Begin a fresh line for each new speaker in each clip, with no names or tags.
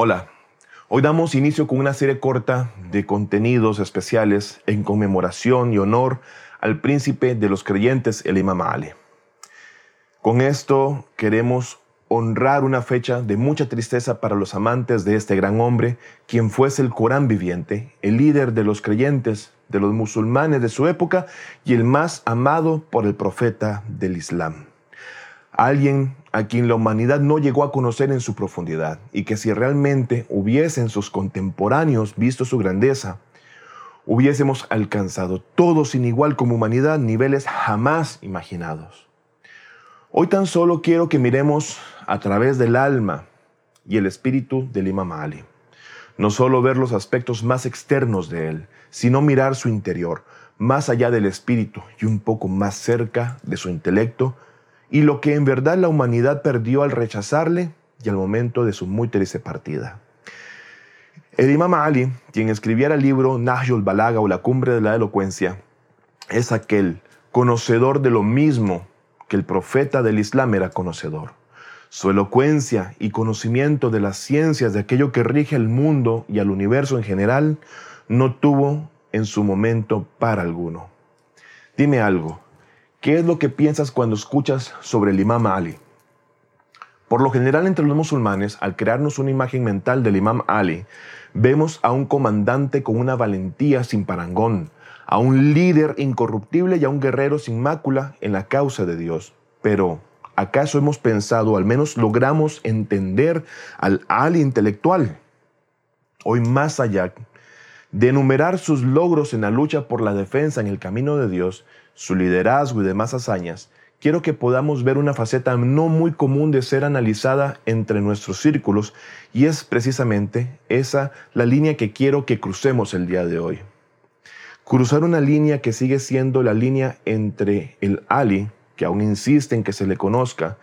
Hola, hoy damos inicio con una serie corta de contenidos especiales en conmemoración y honor al príncipe de los creyentes, el Imam Ali. Con esto queremos honrar una fecha de mucha tristeza para los amantes de este gran hombre, quien fuese el Corán viviente, el líder de los creyentes, de los musulmanes de su época y el más amado por el profeta del Islam alguien a quien la humanidad no llegó a conocer en su profundidad y que si realmente hubiesen sus contemporáneos visto su grandeza, hubiésemos alcanzado todos sin igual como humanidad niveles jamás imaginados. Hoy tan solo quiero que miremos a través del alma y el espíritu del Imam Ali. No solo ver los aspectos más externos de él, sino mirar su interior, más allá del espíritu y un poco más cerca de su intelecto y lo que en verdad la humanidad perdió al rechazarle y al momento de su muy triste partida. El Imam Ali, quien escribiera el libro Nahjul Balaga o La Cumbre de la Elocuencia, es aquel conocedor de lo mismo que el profeta del Islam era conocedor. Su elocuencia y conocimiento de las ciencias de aquello que rige el mundo y al universo en general no tuvo en su momento para alguno. Dime algo, ¿Qué es lo que piensas cuando escuchas sobre el Imam Ali? Por lo general entre los musulmanes, al crearnos una imagen mental del Imam Ali, vemos a un comandante con una valentía sin parangón, a un líder incorruptible y a un guerrero sin mácula en la causa de Dios. Pero, ¿acaso hemos pensado, al menos logramos entender al Ali intelectual? Hoy más allá de enumerar sus logros en la lucha por la defensa en el camino de Dios, su liderazgo y demás hazañas, quiero que podamos ver una faceta no muy común de ser analizada entre nuestros círculos y es precisamente esa la línea que quiero que crucemos el día de hoy. Cruzar una línea que sigue siendo la línea entre el Ali, que aún insiste en que se le conozca,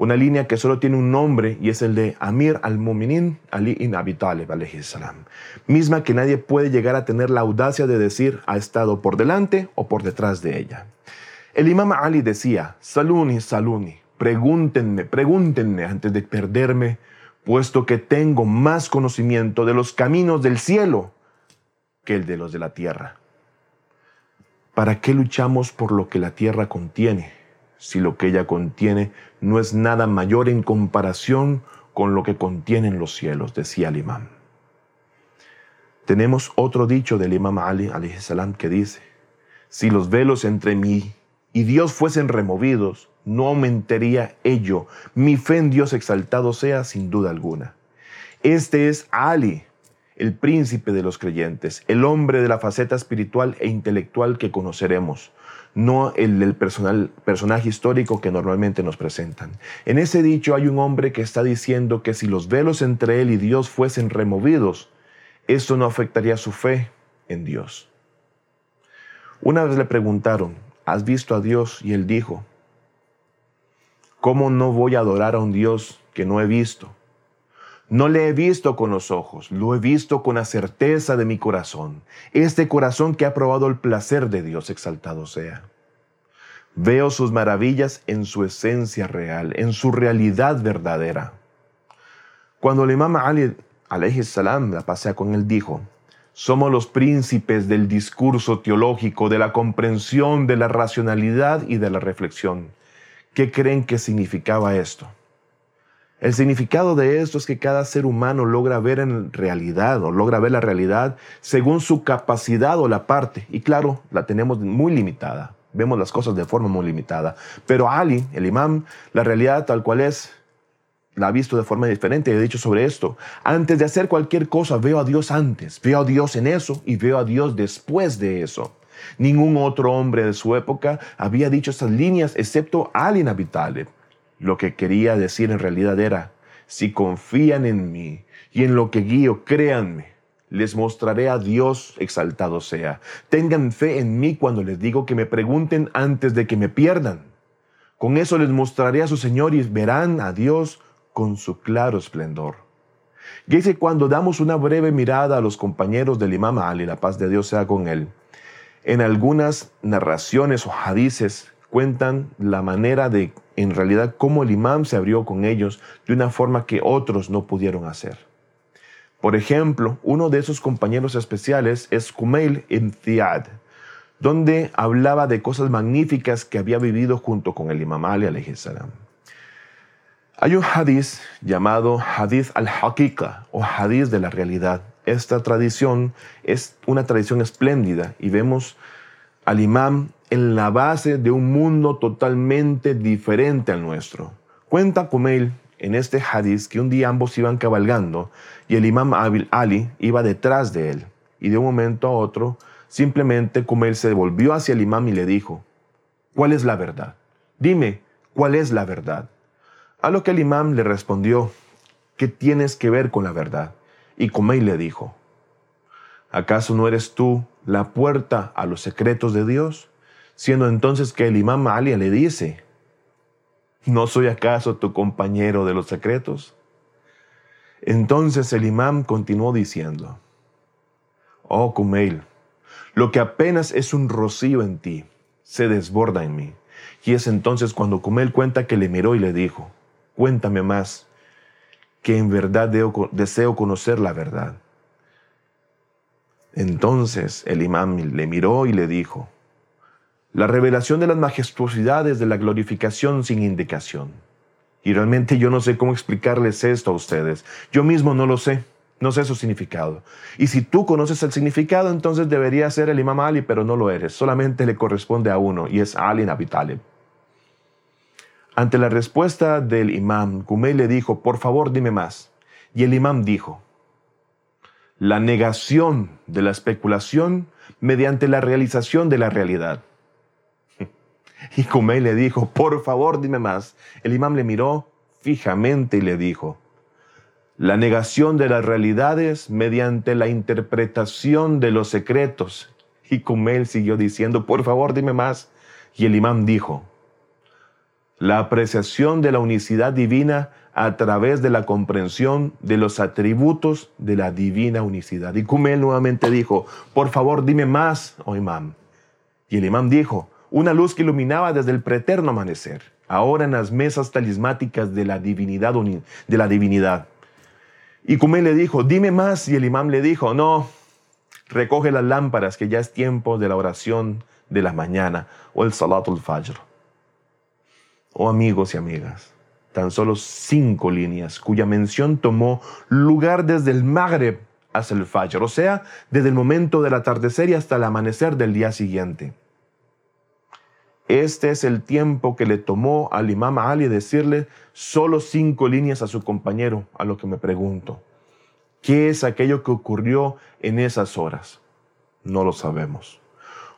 una línea que solo tiene un nombre y es el de Amir al-Muminin Ali ibn Abi Talib salam, misma que nadie puede llegar a tener la audacia de decir ha estado por delante o por detrás de ella. El imam Ali decía, Saluni, Saluni, pregúntenme, pregúntenme antes de perderme, puesto que tengo más conocimiento de los caminos del cielo que el de los de la tierra. ¿Para qué luchamos por lo que la tierra contiene? Si lo que ella contiene no es nada mayor en comparación con lo que contienen los cielos, decía el imam. Tenemos otro dicho del imam Ali salam que dice, si los velos entre mí y Dios fuesen removidos, no aumentaría ello, mi fe en Dios exaltado sea sin duda alguna. Este es Ali, el príncipe de los creyentes, el hombre de la faceta espiritual e intelectual que conoceremos, no el del personaje histórico que normalmente nos presentan. En ese dicho hay un hombre que está diciendo que si los velos entre él y Dios fuesen removidos, esto no afectaría su fe en Dios. Una vez le preguntaron, ¿has visto a Dios? Y él dijo, ¿cómo no voy a adorar a un Dios que no he visto? No le he visto con los ojos, lo he visto con la certeza de mi corazón, este corazón que ha probado el placer de Dios exaltado sea. Veo sus maravillas en su esencia real, en su realidad verdadera. Cuando el imam Ali alayhi salam la pasea con él dijo, somos los príncipes del discurso teológico, de la comprensión, de la racionalidad y de la reflexión. ¿Qué creen que significaba esto? El significado de esto es que cada ser humano logra ver en realidad o logra ver la realidad según su capacidad o la parte. Y claro, la tenemos muy limitada. Vemos las cosas de forma muy limitada. Pero Ali, el imam, la realidad tal cual es, la ha visto de forma diferente. He dicho sobre esto. Antes de hacer cualquier cosa, veo a Dios antes. Veo a Dios en eso y veo a Dios después de eso. Ningún otro hombre de su época había dicho estas líneas excepto Ali Nabi lo que quería decir en realidad era, si confían en mí y en lo que guío, créanme, les mostraré a Dios exaltado sea. Tengan fe en mí cuando les digo que me pregunten antes de que me pierdan. Con eso les mostraré a su Señor y verán a Dios con su claro esplendor. Y dice cuando damos una breve mirada a los compañeros del Imam Ali, la paz de Dios sea con él, en algunas narraciones o hadices cuentan la manera de, en realidad, cómo el imam se abrió con ellos de una forma que otros no pudieron hacer. Por ejemplo, uno de esos compañeros especiales es Kumail ibn Ziyad, donde hablaba de cosas magníficas que había vivido junto con el Imam Ali. Hay un hadith llamado Hadith al-Haqiqa o Hadith de la realidad. Esta tradición es una tradición espléndida y vemos al imam en la base de un mundo totalmente diferente al nuestro. Cuenta Kumail en este hadith que un día ambos iban cabalgando y el imam Ali iba detrás de él. Y de un momento a otro, simplemente Kumail se volvió hacia el imam y le dijo, ¿cuál es la verdad? Dime, ¿cuál es la verdad? A lo que el imam le respondió, ¿qué tienes que ver con la verdad? Y Kumail le dijo, ¿acaso no eres tú la puerta a los secretos de Dios? Siendo entonces que el imam Ali le dice, ¿No soy acaso tu compañero de los secretos? Entonces el imam continuó diciendo, Oh Kumail, lo que apenas es un rocío en ti, se desborda en mí. Y es entonces cuando Kumail cuenta que le miró y le dijo, Cuéntame más, que en verdad deseo conocer la verdad. Entonces el imam le miró y le dijo, la revelación de las majestuosidades de la glorificación sin indicación. Y realmente yo no sé cómo explicarles esto a ustedes. Yo mismo no lo sé. No sé su significado. Y si tú conoces el significado, entonces debería ser el imam Ali, pero no lo eres. Solamente le corresponde a uno, y es Ali Nabi Ante la respuesta del imam, Kumei le dijo, por favor dime más. Y el imam dijo, la negación de la especulación mediante la realización de la realidad. Y Kumei le dijo, por favor, dime más. El imam le miró fijamente y le dijo, la negación de las realidades mediante la interpretación de los secretos. Y Kumei siguió diciendo, por favor, dime más. Y el imam dijo, la apreciación de la unicidad divina a través de la comprensión de los atributos de la divina unicidad. Y Kumel nuevamente dijo, por favor dime más, oh imam. Y el imam dijo, una luz que iluminaba desde el preterno amanecer, ahora en las mesas talismáticas de la divinidad. De la divinidad. Y Kumel le dijo, dime más, y el imam le dijo, no, recoge las lámparas, que ya es tiempo de la oración de la mañana, o el salatul fajr. Oh amigos y amigas, tan solo cinco líneas, cuya mención tomó lugar desde el Magreb hasta el Fajr, o sea, desde el momento del atardecer y hasta el amanecer del día siguiente. Este es el tiempo que le tomó al imam Ali decirle solo cinco líneas a su compañero, a lo que me pregunto. ¿Qué es aquello que ocurrió en esas horas? No lo sabemos.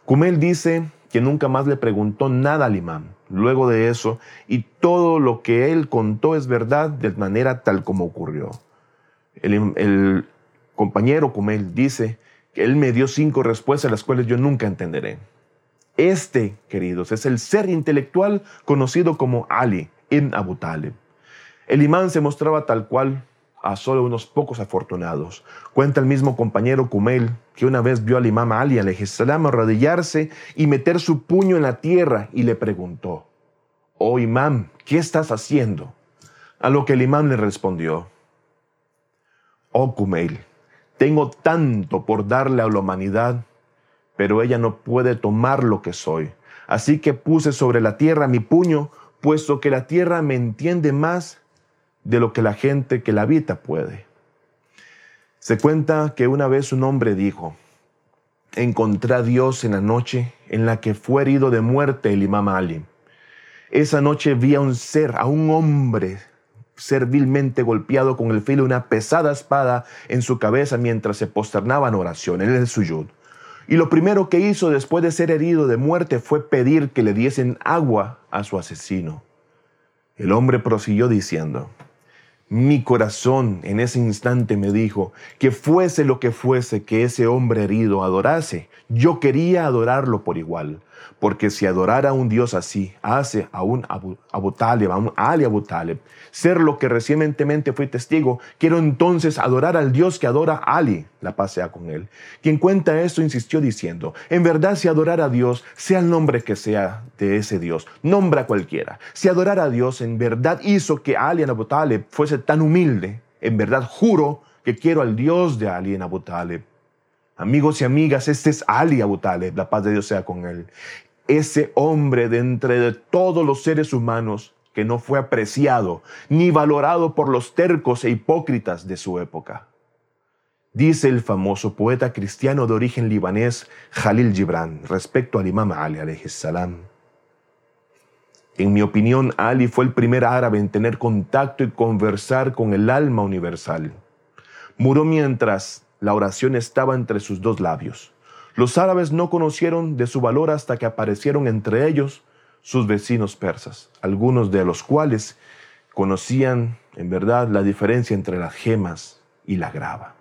Kumel dice que nunca más le preguntó nada al imam luego de eso y todo lo que él contó es verdad de manera tal como ocurrió. El, el compañero Kumel dice que él me dio cinco respuestas las cuales yo nunca entenderé. Este, queridos, es el ser intelectual conocido como Ali ibn Abu Talib. El imán se mostraba tal cual a solo unos pocos afortunados. Cuenta el mismo compañero Kumel que una vez vio al imam Ali salam arrodillarse y meter su puño en la tierra y le preguntó, Oh imam, ¿qué estás haciendo? A lo que el imam le respondió, Oh Kumail, tengo tanto por darle a la humanidad pero ella no puede tomar lo que soy. Así que puse sobre la tierra mi puño, puesto que la tierra me entiende más de lo que la gente que la habita puede. Se cuenta que una vez un hombre dijo, encontré a Dios en la noche en la que fue herido de muerte el imam Ali. Esa noche vi a un ser, a un hombre servilmente golpeado con el filo de una pesada espada en su cabeza mientras se posternaba en oración, en el suyud. Y lo primero que hizo después de ser herido de muerte fue pedir que le diesen agua a su asesino. El hombre prosiguió diciendo, mi corazón en ese instante me dijo que fuese lo que fuese que ese hombre herido adorase, yo quería adorarlo por igual, porque si adorara a un Dios así, hace a un Abu, Talib, a un Ali Abu Talib, ser lo que recientemente fui testigo, quiero entonces adorar al Dios que adora a Ali, la paz sea con él. Quien cuenta esto insistió diciendo, en verdad si adorar a Dios, sea el nombre que sea de ese Dios, nombra cualquiera. Si adorar a Dios en verdad hizo que Ali Abu Talib fuese tan humilde, en verdad juro que quiero al Dios de Ali Abu Talib. Amigos y amigas, este es Ali Abu Talib, la paz de Dios sea con él. Ese hombre de entre todos los seres humanos que no fue apreciado ni valorado por los tercos e hipócritas de su época. Dice el famoso poeta cristiano de origen libanés Jalil Gibran respecto al imam Ali salam. En mi opinión, Ali fue el primer árabe en tener contacto y conversar con el alma universal. Murió mientras la oración estaba entre sus dos labios. Los árabes no conocieron de su valor hasta que aparecieron entre ellos sus vecinos persas, algunos de los cuales conocían en verdad la diferencia entre las gemas y la grava.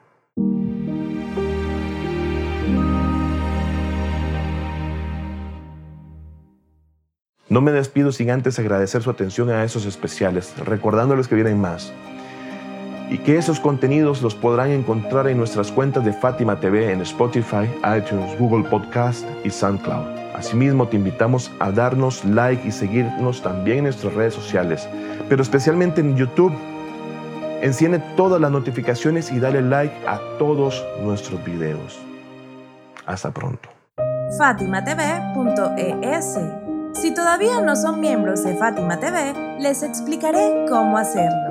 No me despido sin antes agradecer su atención a esos especiales, recordándoles que vienen más. Y que esos contenidos los podrán encontrar en nuestras cuentas de Fátima TV en Spotify, iTunes, Google Podcast y SoundCloud. Asimismo, te invitamos a darnos like y seguirnos también en nuestras redes sociales, pero especialmente en YouTube. Enciende todas las notificaciones y dale like a todos nuestros videos. Hasta pronto.
FátimaTV.es si todavía no son miembros de Fátima TV, les explicaré cómo hacerlo.